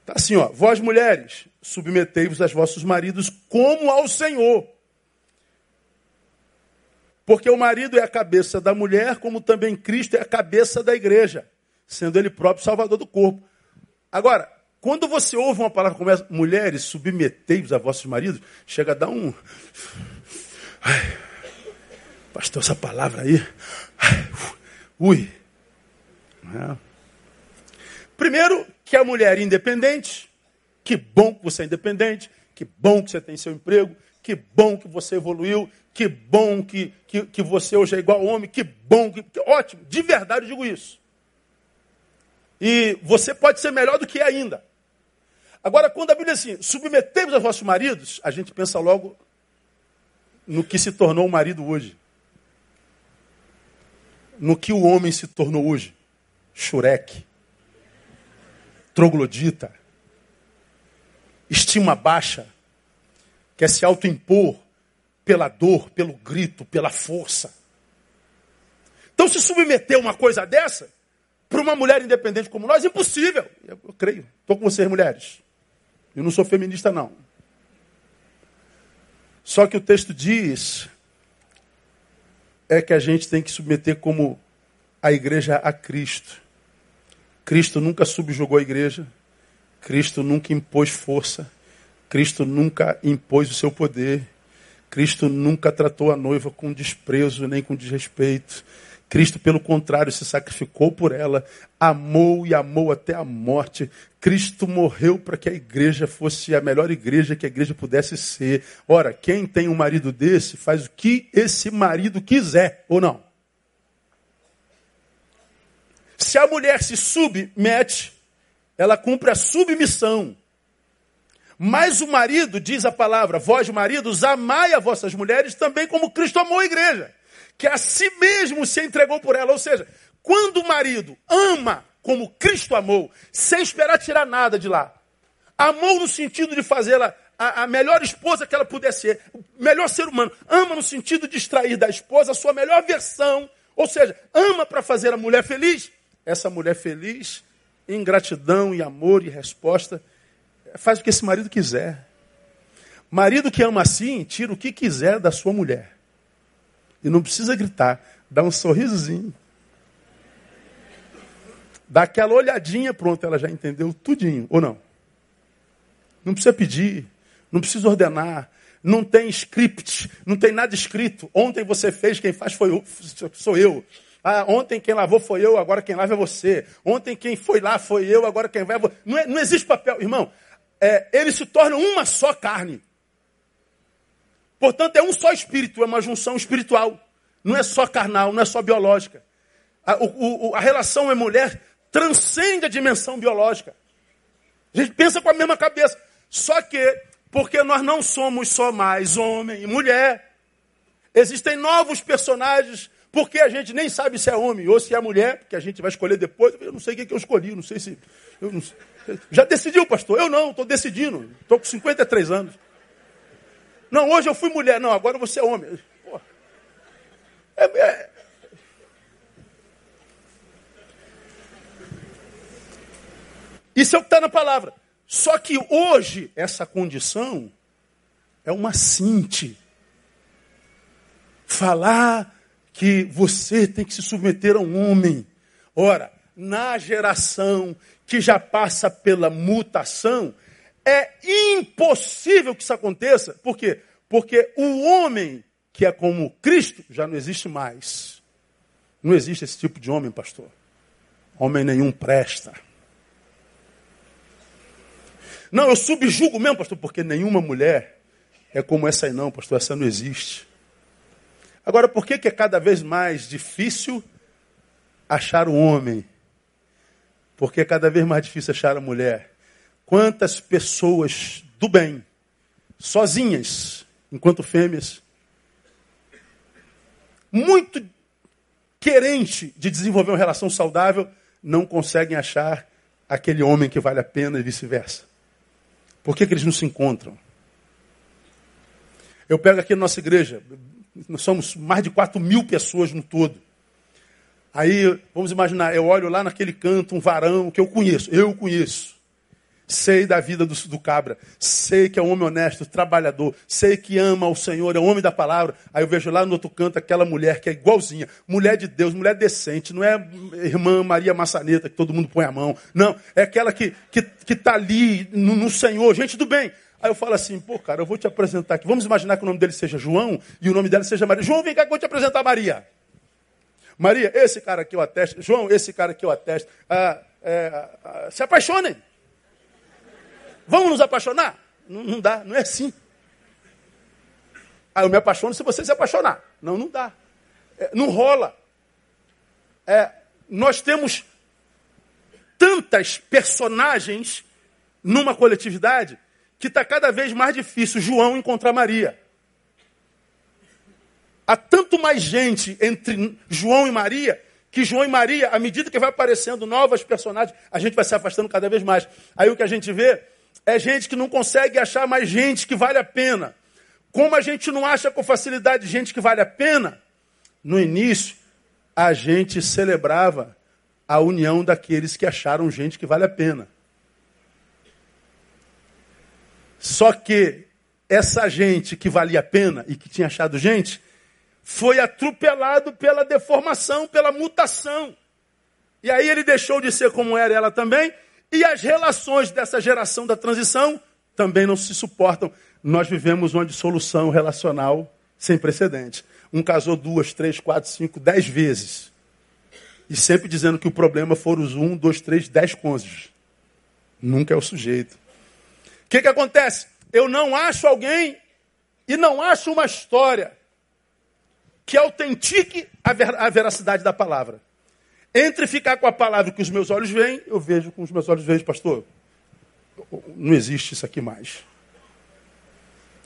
Está assim, ó, vós mulheres, submetei-vos aos vossos maridos como ao Senhor. Porque o marido é a cabeça da mulher, como também Cristo é a cabeça da igreja sendo ele próprio salvador do corpo. Agora, quando você ouve uma palavra como essa, mulheres, submetei-vos a vossos maridos, chega a dar um. Ai, pastor, essa palavra aí. Ai, ui. É. Primeiro, que a mulher é independente. Que bom que você é independente. Que bom que você tem seu emprego. Que bom que você evoluiu. Que bom que, que, que você hoje é igual ao homem. Que bom que, que. Ótimo. De verdade eu digo isso. E você pode ser melhor do que ainda. Agora, quando a Bíblia diz assim, submetemos aos vossos maridos, a gente pensa logo no que se tornou o marido hoje. No que o homem se tornou hoje. Xureque. Troglodita. Estima baixa. Quer se autoimpor pela dor, pelo grito, pela força. Então, se submeter uma coisa dessa, para uma mulher independente como nós, impossível. Eu, eu creio. Estou com vocês, mulheres. Eu não sou feminista, não. Só que o texto diz é que a gente tem que submeter como a igreja a Cristo. Cristo nunca subjugou a igreja. Cristo nunca impôs força. Cristo nunca impôs o seu poder. Cristo nunca tratou a noiva com desprezo nem com desrespeito. Cristo, pelo contrário, se sacrificou por ela, amou e amou até a morte. Cristo morreu para que a igreja fosse a melhor igreja que a igreja pudesse ser. Ora, quem tem um marido desse faz o que esse marido quiser, ou não? Se a mulher se submete, ela cumpre a submissão. Mas o marido, diz a palavra, vós maridos, amai a vossas mulheres também como Cristo amou a igreja que a si mesmo se entregou por ela. Ou seja, quando o marido ama como Cristo amou, sem esperar tirar nada de lá, amou no sentido de fazê-la a, a, melhor esposa que ela pudesse ser, o melhor ser humano, ama no sentido de extrair da esposa a sua melhor versão, ou seja, ama para fazer a mulher feliz. Essa mulher feliz, em gratidão e amor e resposta, faz o que esse marido quiser. Marido que ama assim, tira o que quiser da sua mulher. E não precisa gritar, dá um sorrisozinho. Dá aquela olhadinha, pronto, ela já entendeu tudinho, ou não? Não precisa pedir, não precisa ordenar, não tem script, não tem nada escrito. Ontem você fez, quem faz foi eu, sou eu. Ah, ontem quem lavou foi eu, agora quem lava é você. Ontem quem foi lá foi eu, agora quem vai é você. Não, é, não existe papel, irmão. É, eles se tornam uma só carne. Portanto, é um só espírito, é uma junção espiritual. Não é só carnal, não é só biológica. A, o, o, a relação é mulher transcende a dimensão biológica. A gente pensa com a mesma cabeça. Só que, porque nós não somos só mais homem e mulher, existem novos personagens, porque a gente nem sabe se é homem ou se é mulher, porque a gente vai escolher depois. Eu não sei o que, que eu escolhi, não sei se. Não sei. Já decidiu, pastor? Eu não, estou decidindo. Estou com 53 anos. Não, hoje eu fui mulher. Não, agora você é homem. É, é... Isso é o que está na palavra. Só que hoje, essa condição é uma cinte. Falar que você tem que se submeter a um homem. Ora, na geração que já passa pela mutação, é impossível que isso aconteça. Por quê? Porque o homem que é como Cristo já não existe mais. Não existe esse tipo de homem, pastor. Homem nenhum presta. Não, eu subjugo mesmo, pastor, porque nenhuma mulher é como essa aí não, pastor. Essa não existe. Agora, por que, que é cada vez mais difícil achar um homem? Porque é cada vez mais difícil achar a mulher. Quantas pessoas do bem, sozinhas, enquanto fêmeas, muito querente de desenvolver uma relação saudável, não conseguem achar aquele homem que vale a pena e vice-versa. Por que, que eles não se encontram? Eu pego aqui na nossa igreja, nós somos mais de 4 mil pessoas no todo. Aí, vamos imaginar, eu olho lá naquele canto um varão que eu conheço, eu conheço. Sei da vida do, do, cabra. Sei que é um homem honesto, trabalhador. Sei que ama o Senhor, é um homem da palavra. Aí eu vejo lá no outro canto aquela mulher que é igualzinha. Mulher de Deus, mulher decente. Não é irmã Maria Maçaneta que todo mundo põe a mão. Não, é aquela que está que, que tá ali no, no Senhor. Gente do bem. Aí eu falo assim, pô, cara, eu vou te apresentar aqui. Vamos imaginar que o nome dele seja João e o nome dela seja Maria. João, vem cá que eu vou te apresentar Maria. Maria, esse cara aqui eu atesto. João, esse cara aqui eu atesto. Ah, é, ah, se apaixonem. Vamos nos apaixonar? Não, não dá, não é assim. Ah, eu me apaixono se você se apaixonar. Não, não dá. É, não rola. É, nós temos tantas personagens numa coletividade que está cada vez mais difícil João encontrar Maria. Há tanto mais gente entre João e Maria que João e Maria, à medida que vai aparecendo novas personagens, a gente vai se afastando cada vez mais. Aí o que a gente vê é gente que não consegue achar mais gente que vale a pena. Como a gente não acha com facilidade gente que vale a pena, no início a gente celebrava a união daqueles que acharam gente que vale a pena. Só que essa gente que valia a pena e que tinha achado gente, foi atropelado pela deformação, pela mutação. E aí ele deixou de ser como era ela também, e as relações dessa geração da transição também não se suportam. Nós vivemos uma dissolução relacional sem precedente. Um casou duas, três, quatro, cinco, dez vezes. E sempre dizendo que o problema foram os um, dois, três, dez cônjuges. Nunca é o sujeito. O que, que acontece? Eu não acho alguém e não acho uma história que autentique a, ver, a veracidade da palavra. Entre ficar com a palavra que os meus olhos veem, eu vejo com os meus olhos vejo, pastor. Não existe isso aqui mais.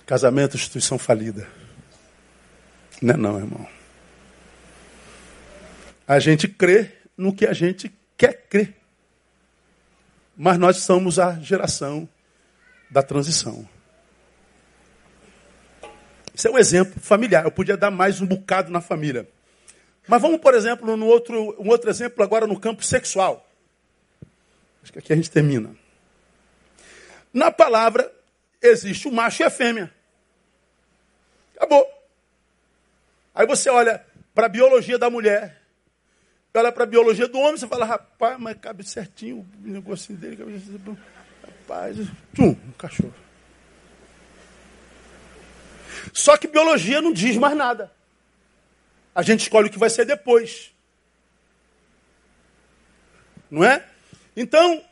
Casamento, instituição falida. Não é não, irmão. A gente crê no que a gente quer crer. Mas nós somos a geração da transição. Isso é um exemplo familiar. Eu podia dar mais um bocado na família. Mas vamos, por exemplo, no outro, um outro exemplo agora no campo sexual. Acho que aqui a gente termina. Na palavra existe o macho e a fêmea. Acabou. Aí você olha para a biologia da mulher, olha para a biologia do homem, você fala, rapaz, mas cabe certinho o negocinho dele, cabe. Rapaz, tchum, um cachorro. Só que biologia não diz mais nada. A gente escolhe o que vai ser depois. Não é? Então,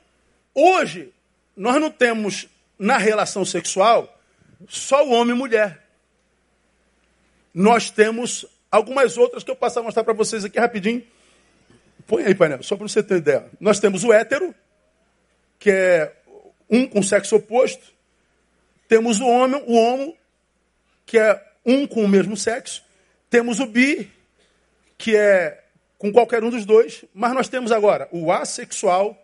hoje, nós não temos na relação sexual só o homem e mulher. Nós temos algumas outras que eu passo a mostrar para vocês aqui rapidinho. Põe aí, painel, só para você ter ideia. Nós temos o hétero, que é um com sexo oposto. Temos o homem, o homo, que é um com o mesmo sexo. Temos o bi, que é com qualquer um dos dois. Mas nós temos agora o assexual,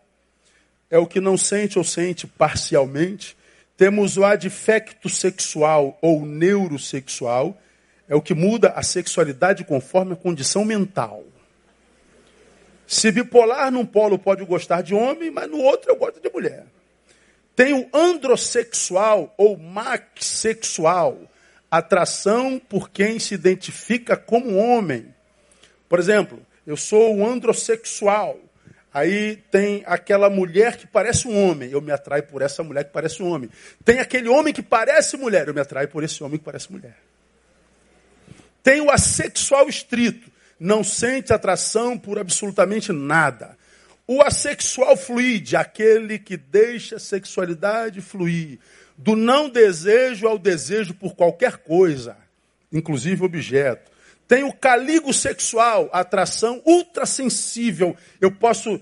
é o que não sente ou sente parcialmente. Temos o adfecto sexual ou neurosexual, é o que muda a sexualidade conforme a condição mental. Se bipolar num polo pode gostar de homem, mas no outro eu gosto de mulher. Tem o androssexual ou maxsexual, atração por quem se identifica como homem. Por exemplo, eu sou um androssexual. Aí tem aquela mulher que parece um homem, eu me atraio por essa mulher que parece um homem. Tem aquele homem que parece mulher, eu me atraio por esse homem que parece mulher. Tem o assexual estrito, não sente atração por absolutamente nada. O assexual fluide, aquele que deixa a sexualidade fluir do não desejo ao desejo por qualquer coisa, inclusive objeto. Tem o caligo sexual, atração ultrassensível. Eu posso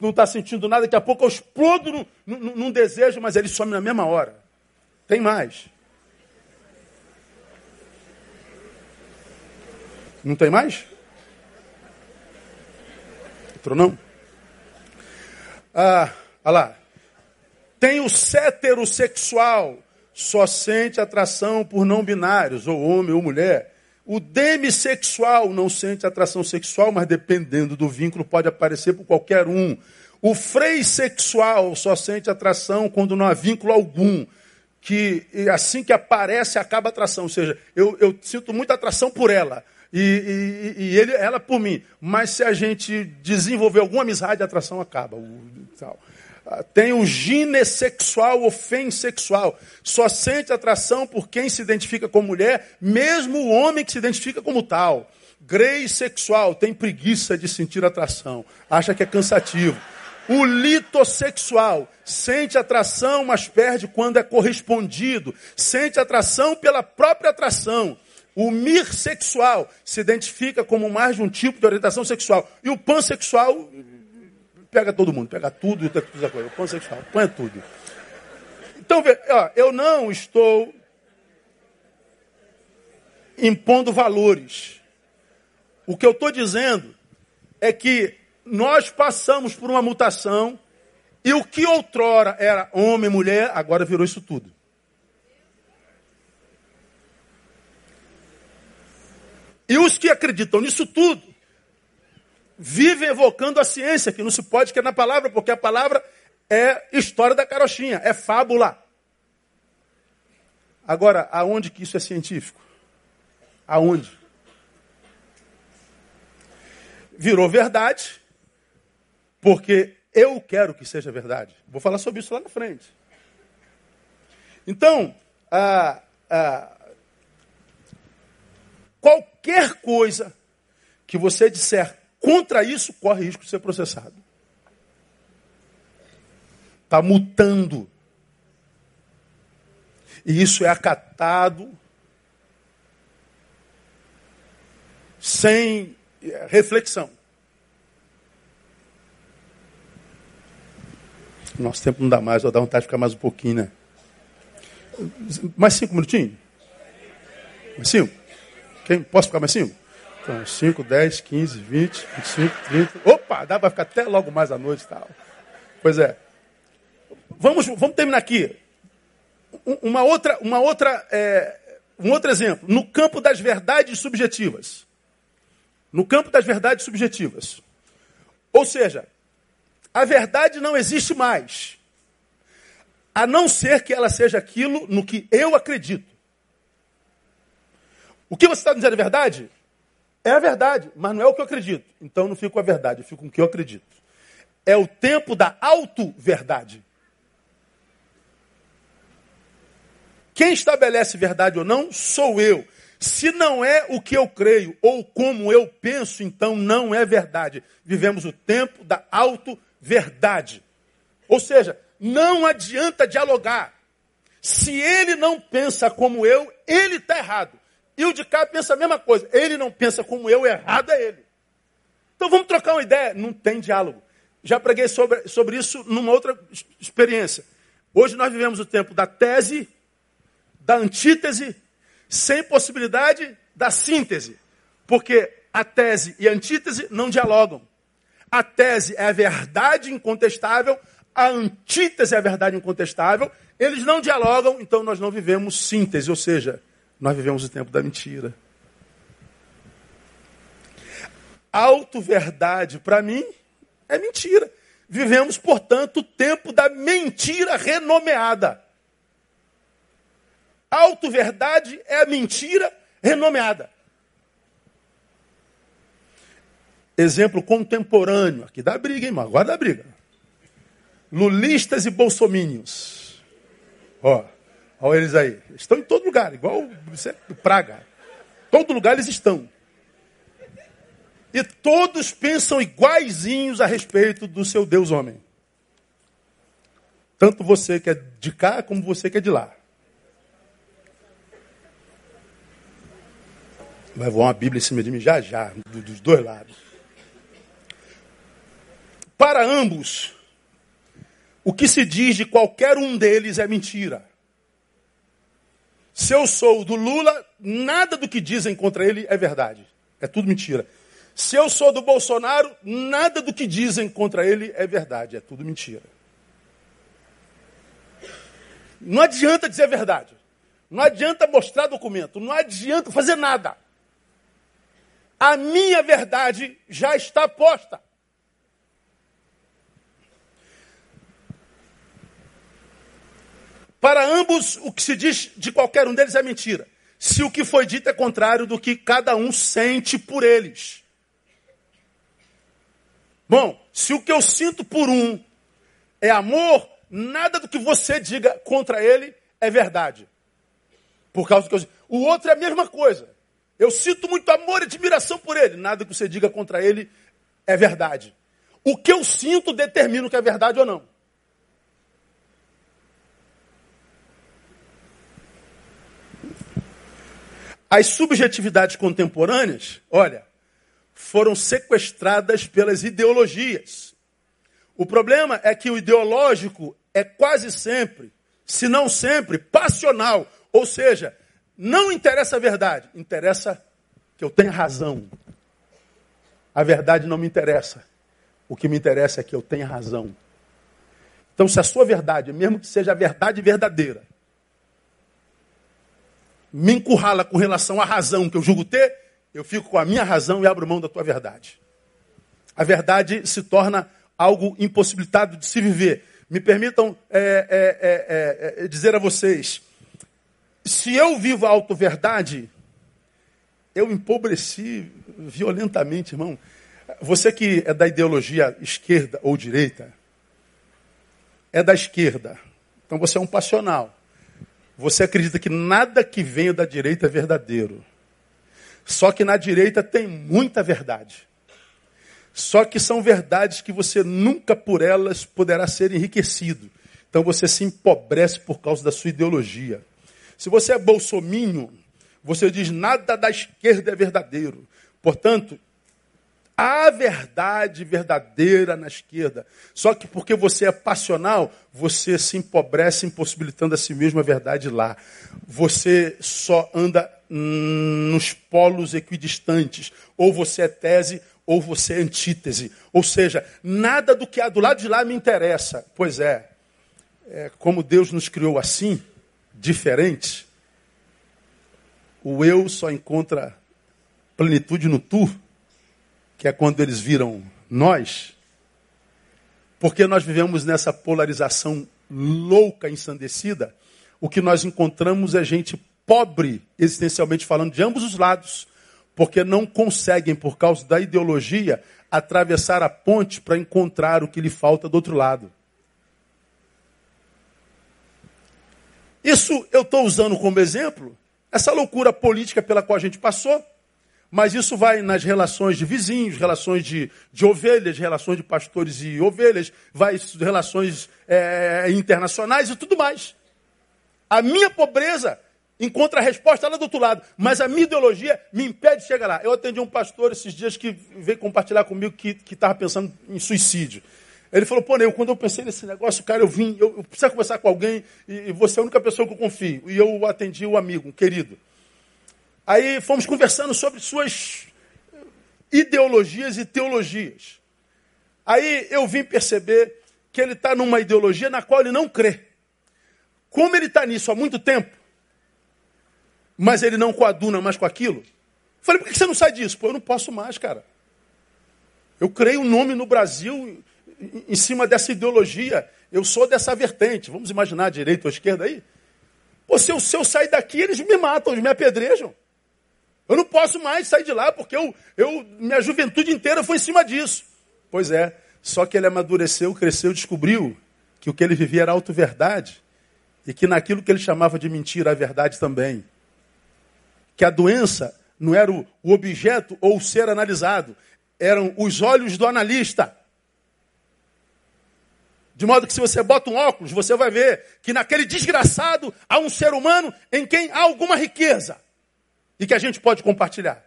não estar sentindo nada, daqui a pouco eu explodo num, desejo, mas ele some na mesma hora. Tem mais. Não tem mais? Outro não? Ah, olha lá. Tem o heterossexual, só sente atração por não binários, ou homem ou mulher. O demissexual não sente atração sexual, mas dependendo do vínculo pode aparecer por qualquer um. O frei sexual só sente atração quando não há vínculo algum. Que assim que aparece, acaba a atração. Ou seja, eu, eu sinto muita atração por ela. E, e, e, ele, ela por mim. Mas se a gente desenvolver alguma amizade, a atração acaba. Tal. Tem o ginessexual ou fensexual. Só sente atração por quem se identifica como mulher, mesmo o homem que se identifica como tal. Grey sexual tem preguiça de sentir atração, acha que é cansativo. O litossexual sente atração, mas perde quando é correspondido. Sente atração pela própria atração. O mirsexual se identifica como mais de um tipo de orientação sexual. E o pansexual pega todo mundo, pega tudo e outra coisa. O pansexual, põe tudo. Então, ó, eu não estou impondo valores. O que eu estou dizendo é que nós passamos por uma mutação e o que outrora era homem, mulher, agora virou isso tudo. E os que acreditam nisso tudo vivem evocando a ciência, que não se pode que é na palavra, porque a palavra é história da carochinha, é fábula. Agora, aonde que isso é científico? Aonde? Virou verdade, porque eu quero que seja verdade. Vou falar sobre isso lá na frente. Então, qualquer coisa que você disser contra isso corre risco de ser processado. Está mutando. E isso é acatado sem eh, reflexão. Nosso tempo não dá mais, vou dar vontade de ficar mais um pouquinho, né? Mais cinco minutinhos? Mais cinco? Quem? Posso ficar mais cinco? Então, 5, 10, 15, 20, 25, 30. Opa, dá para ficar até logo mais à noite e tal. Pois é. Vamos, vamos terminar aqui. Uma outra, uma outra, é, um outro exemplo. No campo das verdades subjetivas. No campo das verdades subjetivas. Ou seja, a verdade não existe mais. A não ser que ela seja aquilo no que eu acredito. O que você está dizendo é verdade? É a verdade, mas não é o que eu acredito. Então não fico com a verdade, eu fico com o que eu acredito. É o tempo da auto-verdade. Quem estabelece verdade ou não sou eu. Se não é o que eu creio ou como eu penso, então não é verdade. Vivemos o tempo da auto-verdade. Ou seja, não adianta dialogar. Se ele não pensa como eu, ele está errado. E o de cá pensa a mesma coisa. Ele não pensa como eu, errado é ele. Então vamos trocar uma ideia. Não tem diálogo. Já preguei sobre, sobre isso numa outra experiência. Hoje nós vivemos o tempo da tese, da antítese, sem possibilidade da síntese. Porque a tese e a antítese não dialogam. A tese é a verdade incontestável, a antítese é a verdade incontestável. Eles não dialogam, então nós não vivemos síntese, ou seja, nós vivemos o tempo da mentira. Auto-verdade, para mim, é mentira. Vivemos, portanto, o tempo da mentira renomeada. Auto-verdade é a mentira renomeada. Exemplo contemporâneo. Aqui dá briga, hein, irmão? Agora dá briga. Lulistas e bolsomínios. Ó. Olha eles aí. Estão em todo lugar, igual você, praga. Todo lugar eles estão. E todos pensam iguaizinhos a respeito do seu Deus homem. Tanto você que é de cá como você que é de lá. Vai voar uma Bíblia em cima de mim já já, dos dois lados. Para ambos, o que se diz de qualquer um deles é mentira. Se eu sou do Lula, nada do que dizem contra ele é verdade. É tudo mentira. Se eu sou do Bolsonaro, nada do que dizem contra ele é verdade. É tudo mentira. Não adianta dizer a verdade. Não adianta mostrar documento. Não adianta fazer nada. A minha verdade já está posta. Para ambos, o que se diz de qualquer um deles é mentira. Se o que foi dito é contrário do que cada um sente por eles. Bom, se o que eu sinto por um é amor, nada do que você diga contra ele é verdade. Por causa do que eu O outro é a mesma coisa. Eu sinto muito amor e admiração por ele. Nada que você diga contra ele é verdade. O que eu sinto determina o que é verdade ou não. As subjetividades contemporâneas, olha, foram sequestradas pelas ideologias. O problema é que o ideológico é quase sempre se não sempre, passional. Ou seja, não interessa a verdade, interessa que eu tenha razão. A verdade não me interessa. O que me interessa é que eu tenha razão. Então, se a sua verdade, mesmo que seja a verdade verdadeira, me encurrala com relação à razão que eu julgo ter, eu fico com a minha razão e abro mão da tua verdade. A verdade se torna algo impossibilitado de se viver. Me permitam é, é, é, é dizer a vocês: se eu vivo a auto-verdade, eu empobreci violentamente, irmão. Você que é da ideologia esquerda ou direita, é da esquerda. Então você é um passional. Você acredita que nada que venha da direita é verdadeiro. Só que na direita tem muita verdade. Só que são verdades que você nunca por elas poderá ser enriquecido. Então você se empobrece por causa da sua ideologia. Se você é bolsominho, você diz nada da esquerda é verdadeiro. Portanto, Há verdade verdadeira na esquerda. Só que porque você é passional, você se empobrece, impossibilitando a si mesmo a verdade lá. Você só anda nos polos equidistantes. Ou você é tese, ou você é antítese. Ou seja, nada do que há do lado de lá me interessa. Pois é, é como Deus nos criou assim, diferente, o eu só encontra plenitude no tu que é quando eles viram nós, porque nós vivemos nessa polarização louca, ensandecida, o que nós encontramos é gente pobre, existencialmente falando, de ambos os lados, porque não conseguem, por causa da ideologia, atravessar a ponte para encontrar o que lhe falta do outro lado. Isso eu estou usando como exemplo, essa loucura política pela qual a gente passou, mas isso vai nas relações de vizinhos, relações de, de ovelhas, relações de pastores e ovelhas, vai relações é, internacionais e tudo mais. A minha pobreza encontra a resposta lá do outro lado, mas a minha ideologia me impede de chegar lá. Eu atendi um pastor esses dias que veio compartilhar comigo que estava pensando em suicídio. Ele falou, pô, eu, quando eu pensei nesse negócio, cara, eu vim, eu, eu preciso conversar com alguém e, e você é a única pessoa que eu confio. E eu atendi um amigo, um querido. Aí fomos conversando sobre suas ideologias e teologias. Aí eu vim perceber que ele está numa ideologia na qual ele não crê. Como ele está nisso há muito tempo, mas ele não coaduna mais com aquilo, falei, por que você não sai disso? Pô, eu não posso mais, cara. Eu creio um nome no Brasil em cima dessa ideologia. Eu sou dessa vertente. Vamos imaginar direita ou esquerda aí? Pô, se eu, se eu sair daqui, eles me matam, eles me apedrejam. Eu não posso mais sair de lá porque eu, eu, minha juventude inteira foi em cima disso. Pois é, só que ele amadureceu, cresceu, descobriu que o que ele vivia era auto-verdade e que naquilo que ele chamava de mentira, a verdade também. Que a doença não era o, objeto ou o ser analisado, eram os olhos do analista. De modo que se você bota um óculos, você vai ver que naquele desgraçado há um ser humano em quem há alguma riqueza e que a gente pode compartilhar.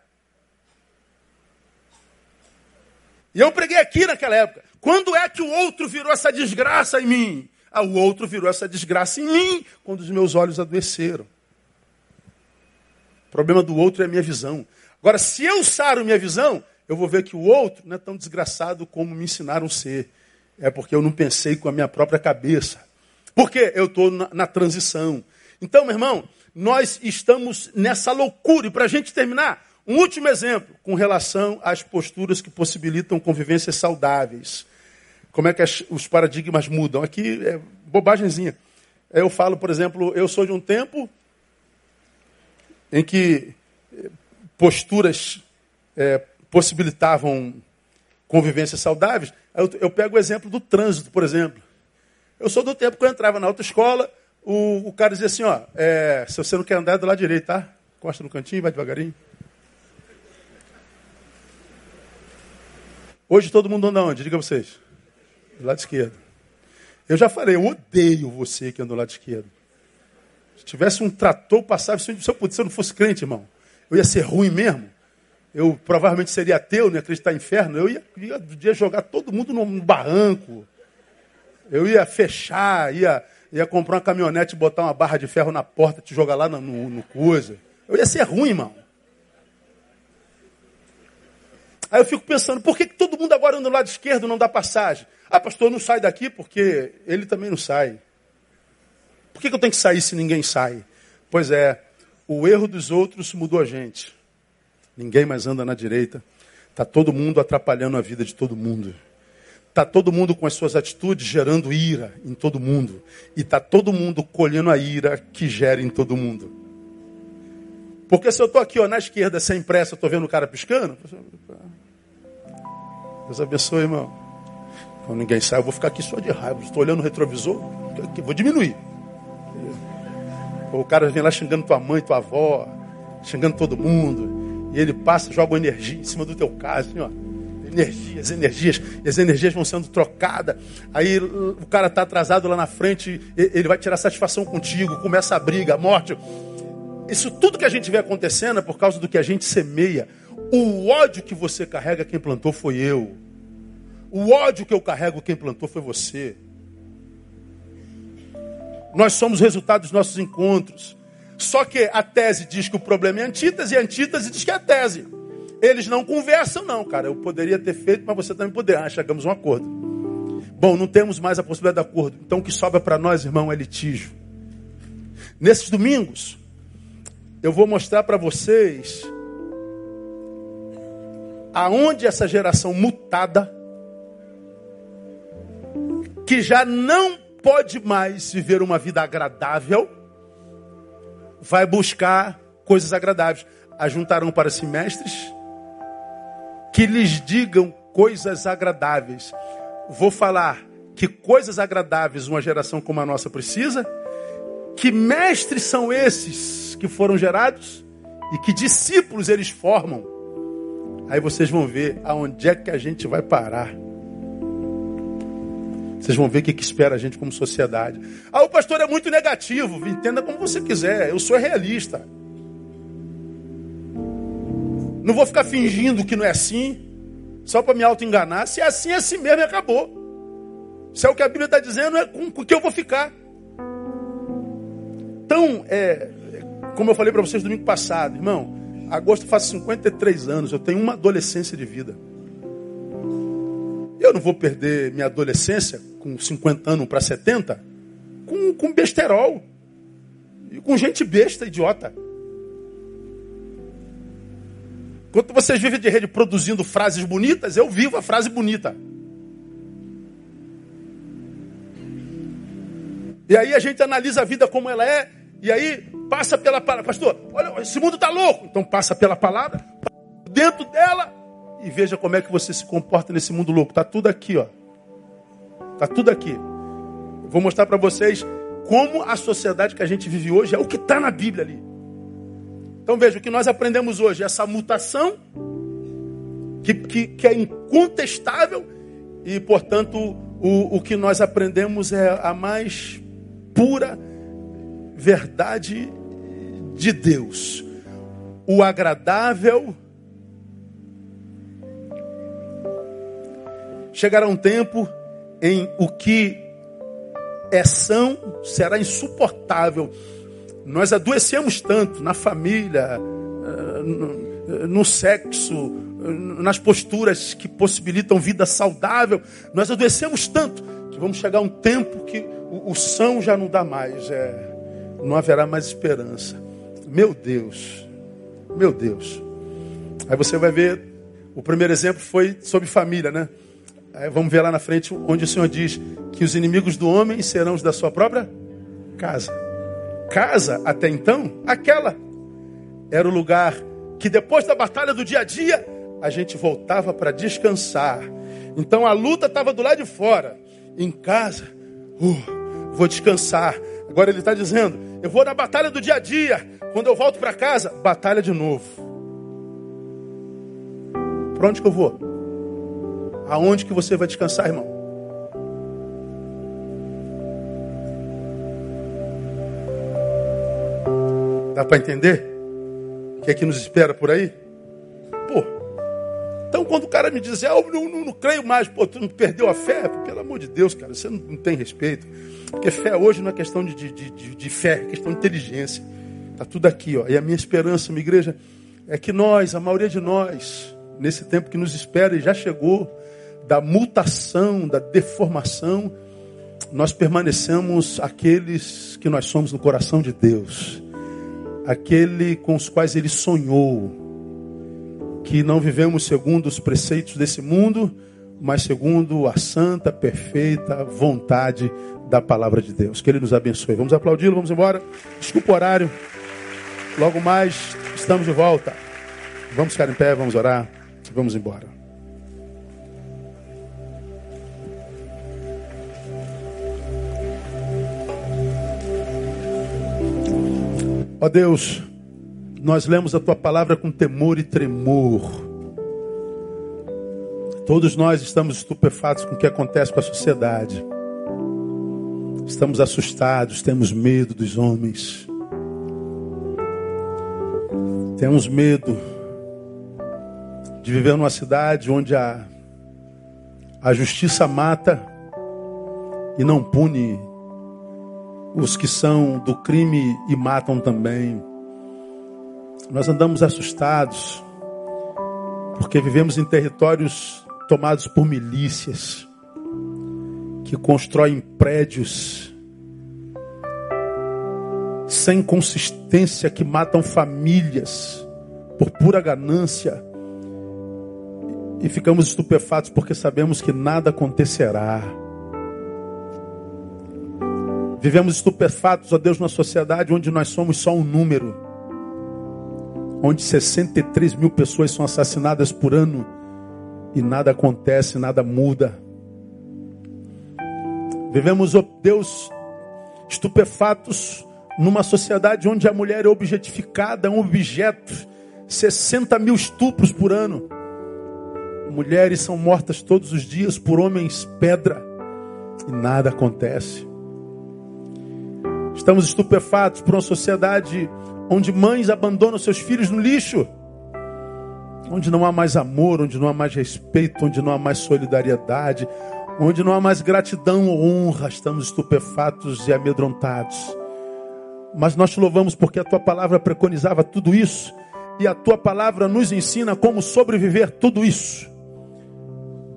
E eu preguei aqui naquela época. Quando é que o outro virou essa desgraça em mim? Ah, o outro virou essa desgraça em mim quando os meus olhos adoeceram. O problema do outro é a minha visão. Agora, se eu saro minha visão, eu vou ver que o outro não é tão desgraçado como me ensinaram a ser. É porque eu não pensei com a minha própria cabeça. Porque eu estou na, na transição. Então, meu irmão, nós estamos nessa loucura. E para a gente terminar, um último exemplo com relação às posturas que possibilitam convivências saudáveis. Como é que os paradigmas mudam? Aqui é bobagemzinha. Eu falo, por exemplo, eu sou de um tempo em que eh, posturas é, possibilitavam convivências saudáveis. Eu, eu pego o exemplo do trânsito, por exemplo. Eu sou do tempo que eu entrava na autoescola, o, o cara dizia assim, ó, é, se você não quer andar, é do lado direito, tá? Costa no cantinho, vai devagarinho. Hoje todo mundo anda onde? Diga vocês. Do lado esquerdo. Eu já falei, eu odeio você que anda do lado esquerdo. Se tivesse um trator, passava, se eu, se eu não fosse crente, irmão, eu ia ser ruim mesmo. Eu provavelmente seria ateu, não ia acreditar em inferno. Eu ia, ia, ia jogar todo mundo no barranco. Eu ia fechar, ia ia comprar uma caminhonete, botar uma barra de ferro na porta, te jogar lá no, no, coisa. Eu ia ser ruim, irmão. Aí eu fico pensando, por que, que todo mundo agora anda do lado esquerdo não dá passagem? Ah, pastor, não sai daqui porque ele também não sai. Por que, que eu tenho que sair se ninguém sai? Pois é, o erro dos outros mudou a gente. Ninguém mais anda na direita. Está todo mundo atrapalhando a vida de todo mundo. Está todo mundo com as suas atitudes gerando ira em todo mundo. E está todo mundo colhendo a ira que gera em todo mundo. Porque se eu estou aqui ó, na esquerda sem pressa, estou vendo o cara piscando. Deus abençoe, irmão. Quando ninguém sai, eu vou ficar aqui só de raiva. Estou olhando o retrovisor, vou diminuir. O cara vem lá xingando tua mãe, tua avó, xingando todo mundo. E ele passa, joga energia em cima do teu caso, assim, ó. Energias, energias, e as energias vão sendo trocadas. Aí o cara está atrasado lá na frente, ele vai tirar satisfação contigo, começa a briga, a morte. Isso tudo que a gente vê acontecendo é por causa do que a gente semeia. O ódio que você carrega, quem plantou foi eu. O ódio que eu carrego, quem plantou foi você. Nós somos resultado dos nossos encontros. Só que a tese diz que o problema é antítese, e a antítese diz que é a tese. Eles não conversam, não, cara. Eu poderia ter feito, mas você também poderia. Ah, chegamos a um acordo. Bom, não temos mais a possibilidade de acordo. Então o que sobra para nós, irmão, é litígio. Nesses domingos, eu vou mostrar para vocês aonde essa geração mutada, que já não pode mais viver uma vida agradável, vai buscar coisas agradáveis. Ajuntarão para si mestres que lhes digam coisas agradáveis. Vou falar que coisas agradáveis uma geração como a nossa precisa. Que mestres são esses que foram gerados e que discípulos eles formam. Aí vocês vão ver aonde é que a gente vai parar. Vocês vão ver o que, que espera a gente como sociedade. Ah, o pastor é muito negativo. Entenda como você quiser. Eu sou realista. Não vou ficar fingindo que não é assim, só para me auto-enganar. Se é assim, é assim mesmo e acabou. Se é o que a Bíblia está dizendo, é com o que eu vou ficar. Então, é, como eu falei para vocês domingo passado, irmão, agosto faz 53 anos, eu tenho uma adolescência de vida. Eu não vou perder minha adolescência com 50 anos para 70 com, com besterol. E com gente besta, idiota. Enquanto vocês vivem de rede produzindo frases bonitas, eu vivo a frase bonita. E aí a gente analisa a vida como ela é, e aí passa pela palavra. Pastor, olha, esse mundo está louco. Então passa pela palavra, dentro dela, e veja como é que você se comporta nesse mundo louco. Está tudo aqui, ó. Está tudo aqui. Vou mostrar para vocês como a sociedade que a gente vive hoje é o que está na Bíblia ali. Então veja, o que nós aprendemos hoje, essa mutação, que, que, que é incontestável, e portanto o, o que nós aprendemos é a mais pura verdade de Deus. O agradável chegará um tempo em o que é são será insuportável. Nós adoecemos tanto na família, eh, no sexo, nas posturas que possibilitam vida saudável. Nós adoecemos tanto que vamos chegar a um tempo que o, são já não dá mais, é, não haverá mais esperança. Meu Deus, meu Deus. Aí você vai ver, o primeiro exemplo foi sobre família, né? Aí vamos ver lá na frente onde o Senhor diz que os inimigos do homem serão os da sua própria casa. Casa, até então, aquela era o lugar que depois da batalha do dia a dia, a gente voltava para descansar. Então a luta estava do lado de fora. Em casa, uh, vou descansar. Agora ele está dizendo: eu vou na batalha do dia a dia. Quando eu volto para casa, batalha de novo. Para onde que eu vou? Aonde que você vai descansar, irmão? Dá para entender? O que é que nos espera por aí? Pô, então quando o cara me diz, ah, eu não, não, não, creio mais, pô, tu não perdeu a fé? Pelo amor de Deus, cara, você não, não tem respeito. Porque fé hoje não é questão de, de, de, de fé, é questão de inteligência. Está tudo aqui, ó. E a minha esperança, minha igreja, é que nós, a maioria de nós, nesse tempo que nos espera e já chegou, da mutação, da deformação, nós permanecemos aqueles que nós somos no coração de Deus, aquele com os quais Ele sonhou, que não vivemos segundo os preceitos desse mundo, mas segundo a santa, perfeita vontade da palavra de Deus. Que Ele nos abençoe. Vamos aplaudi-lo, vamos embora. Desculpa o horário. Logo mais estamos de volta. Vamos ficar em pé, vamos orar. Vamos embora. Ó Deus, nós lemos a tua palavra com temor e tremor. Todos nós estamos estupefatos com o que acontece com a sociedade. Estamos assustados, temos medo dos homens. Temos medo de viver numa cidade onde a, a justiça mata e não pune os que são do crime e matam também. Nós andamos assustados, porque vivemos em territórios tomados por milícias, que constroem prédios sem consistência, que matam famílias por pura ganância. E ficamos estupefatos porque sabemos que nada acontecerá. Vivemos estupefatos, ó Deus, numa sociedade onde nós somos só um número onde 63 mil pessoas são assassinadas por ano e nada acontece, nada muda. Vivemos, oh Deus, estupefatos numa sociedade onde a mulher é objetificada, um objeto. 60 mil estupros por ano. Mulheres são mortas todos os dias por homens pedra e nada acontece. Estamos estupefatos por uma sociedade onde mães abandonam seus filhos no lixo, onde não há mais amor, onde não há mais respeito, onde não há mais solidariedade, onde não há mais gratidão ou honra, estamos estupefatos e amedrontados. Mas nós te louvamos porque a tua palavra preconizava tudo isso e a tua palavra nos ensina como sobreviver tudo isso.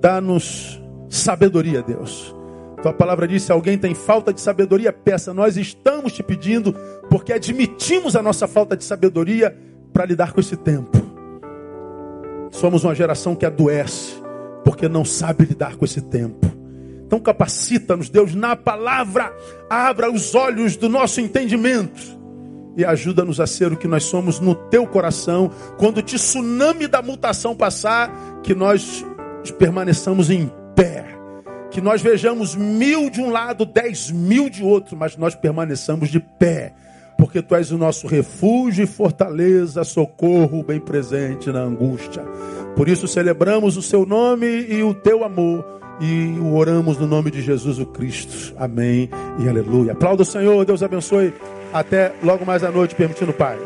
Dá-nos sabedoria, Deus. Tua palavra diz: se alguém tem falta de sabedoria, peça. Nós estamos te pedindo, porque admitimos a nossa falta de sabedoria para lidar com esse tempo. Somos uma geração que adoece, porque não sabe lidar com esse tempo. Então capacita-nos, Deus, na palavra, abra os olhos do nosso entendimento e ajuda-nos a ser o que nós somos no teu coração, quando o tsunami da mutação passar, que nós permaneçamos em pé que nós vejamos mil de um lado, dez mil de outro, mas nós permaneçamos de pé, porque tu és o nosso refúgio e fortaleza, socorro bem presente na angústia. Por isso celebramos o seu nome e o teu amor e o oramos no nome de Jesus o Cristo. Amém e aleluia. Aplauda o Senhor, Deus abençoe. Até logo mais à noite, permitindo o Pai.